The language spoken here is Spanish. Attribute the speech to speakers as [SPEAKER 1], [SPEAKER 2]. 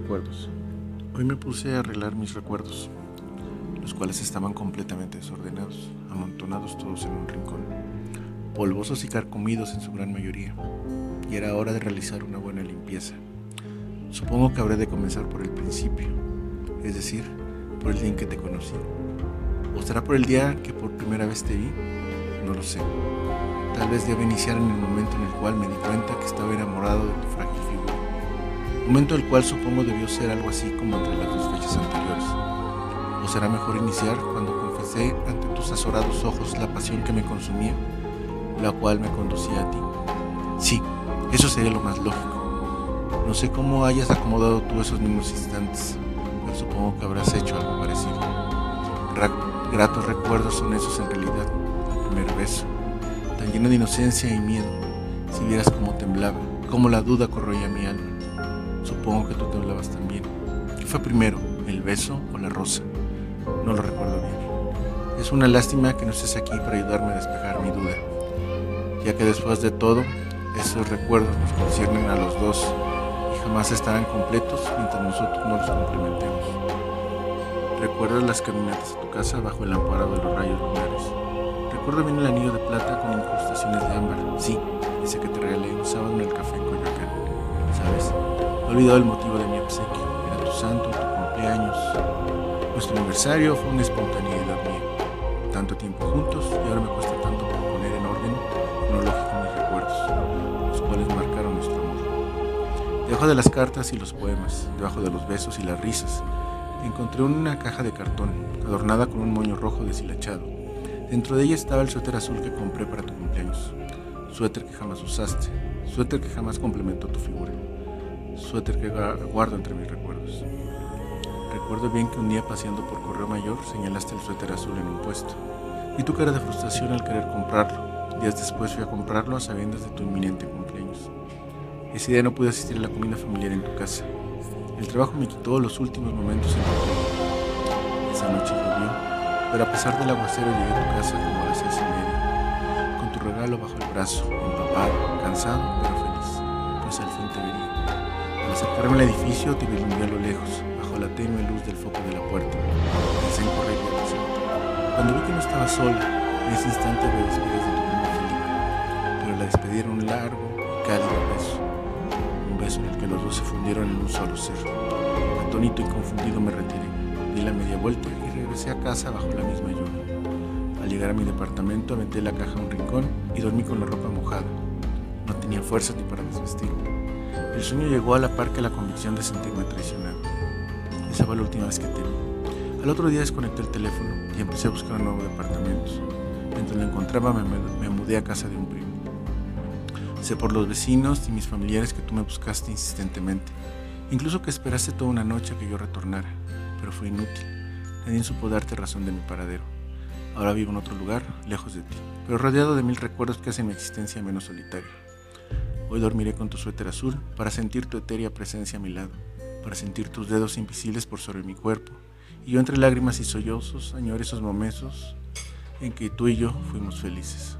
[SPEAKER 1] Recuerdos. Hoy me puse a arreglar mis recuerdos, los cuales estaban completamente desordenados, amontonados todos en un rincón, polvosos y carcomidos en su gran mayoría, y era hora de realizar una buena limpieza. Supongo que habré de comenzar por el principio, es decir, por el día en que te conocí. ¿O será por el día que por primera vez te vi? No lo sé. Tal vez deba iniciar en el momento en el cual me di cuenta que estaba enamorado de tu frágil figura momento el cual supongo debió ser algo así como entre las dos fechas anteriores. ¿O será mejor iniciar cuando confesé ante tus azorados ojos la pasión que me consumía, la cual me conducía a ti? Sí, eso sería lo más lógico. No sé cómo hayas acomodado tú esos mismos instantes, pero supongo que habrás hecho algo parecido. gratos recuerdos son esos en realidad, el primer beso, tan lleno de inocencia y miedo, si vieras cómo temblaba, cómo la duda corroía mi alma Supongo que tú te hablabas también. ¿Qué fue primero, el beso o la rosa? No lo recuerdo bien. Es una lástima que no estés aquí para ayudarme a despejar mi duda, ya que después de todo, esos recuerdos nos conciernen a los dos y jamás estarán completos mientras nosotros no los complementemos. ¿Recuerdas las caminatas a tu casa bajo el amparo de los rayos lunares? Recuerdo bien el anillo de plata con incrustaciones de ámbar. Sí, ese que te regalé un sábado en el café en Coyoacán. ¿Sabes? He olvidado el motivo de mi obsequio. Era tu santo, tu cumpleaños. Nuestro aniversario fue una espontaneidad mía. Tanto tiempo juntos y ahora me cuesta tanto poner en orden cronológico mis recuerdos, los cuales marcaron nuestro amor. Debajo de las cartas y los poemas, debajo de los besos y las risas, encontré una caja de cartón, adornada con un moño rojo deshilachado. Dentro de ella estaba el suéter azul que compré para tu cumpleaños. Suéter que jamás usaste, suéter que jamás complementó tu figura suéter que guardo entre mis recuerdos. Recuerdo bien que un día paseando por Correo Mayor señalaste el suéter azul en un puesto. y tu cara de frustración al querer comprarlo. Días después fui a comprarlo a sabiendas de tu inminente cumpleaños. Ese día no pude asistir a la comida familiar en tu casa. El trabajo me quitó los últimos momentos en tu Esa noche llovió, pero a pesar del aguacero llegué a tu casa como a las seis y media, con tu regalo bajo el brazo, empapado, cansado, pero feliz, pues al fin te vería. Acercarme al edificio te vislumbré a lo lejos, bajo la tenue luz del foco de la puerta. Pensé en correr y Cuando vi que no estaba sola, en ese instante me despedí de tu prima Felipe, pero la despedí era un largo y cálido beso. Un beso en el que los dos se fundieron en un solo ser. Atónito y confundido me retiré, di la media vuelta y regresé a casa bajo la misma lluvia. Al llegar a mi departamento aventé la caja a un rincón y dormí con la ropa mojada. No tenía fuerza ni para desvestirme. El sueño llegó a la par que la convicción de sentirme traicionado. Esa fue la última vez que te vi. Al otro día desconecté el teléfono y empecé a buscar un nuevo departamento. Mientras lo encontraba me, me mudé a casa de un primo. Sé por los vecinos y mis familiares que tú me buscaste insistentemente. Incluso que esperaste toda una noche a que yo retornara, pero fue inútil. Nadie supo darte razón de mi paradero. Ahora vivo en otro lugar, lejos de ti, pero rodeado de mil recuerdos que hacen mi existencia menos solitaria. Hoy dormiré con tu suéter azul para sentir tu etérea presencia a mi lado, para sentir tus dedos invisibles por sobre mi cuerpo, y yo entre lágrimas y sollozos añoro esos momentos en que tú y yo fuimos felices.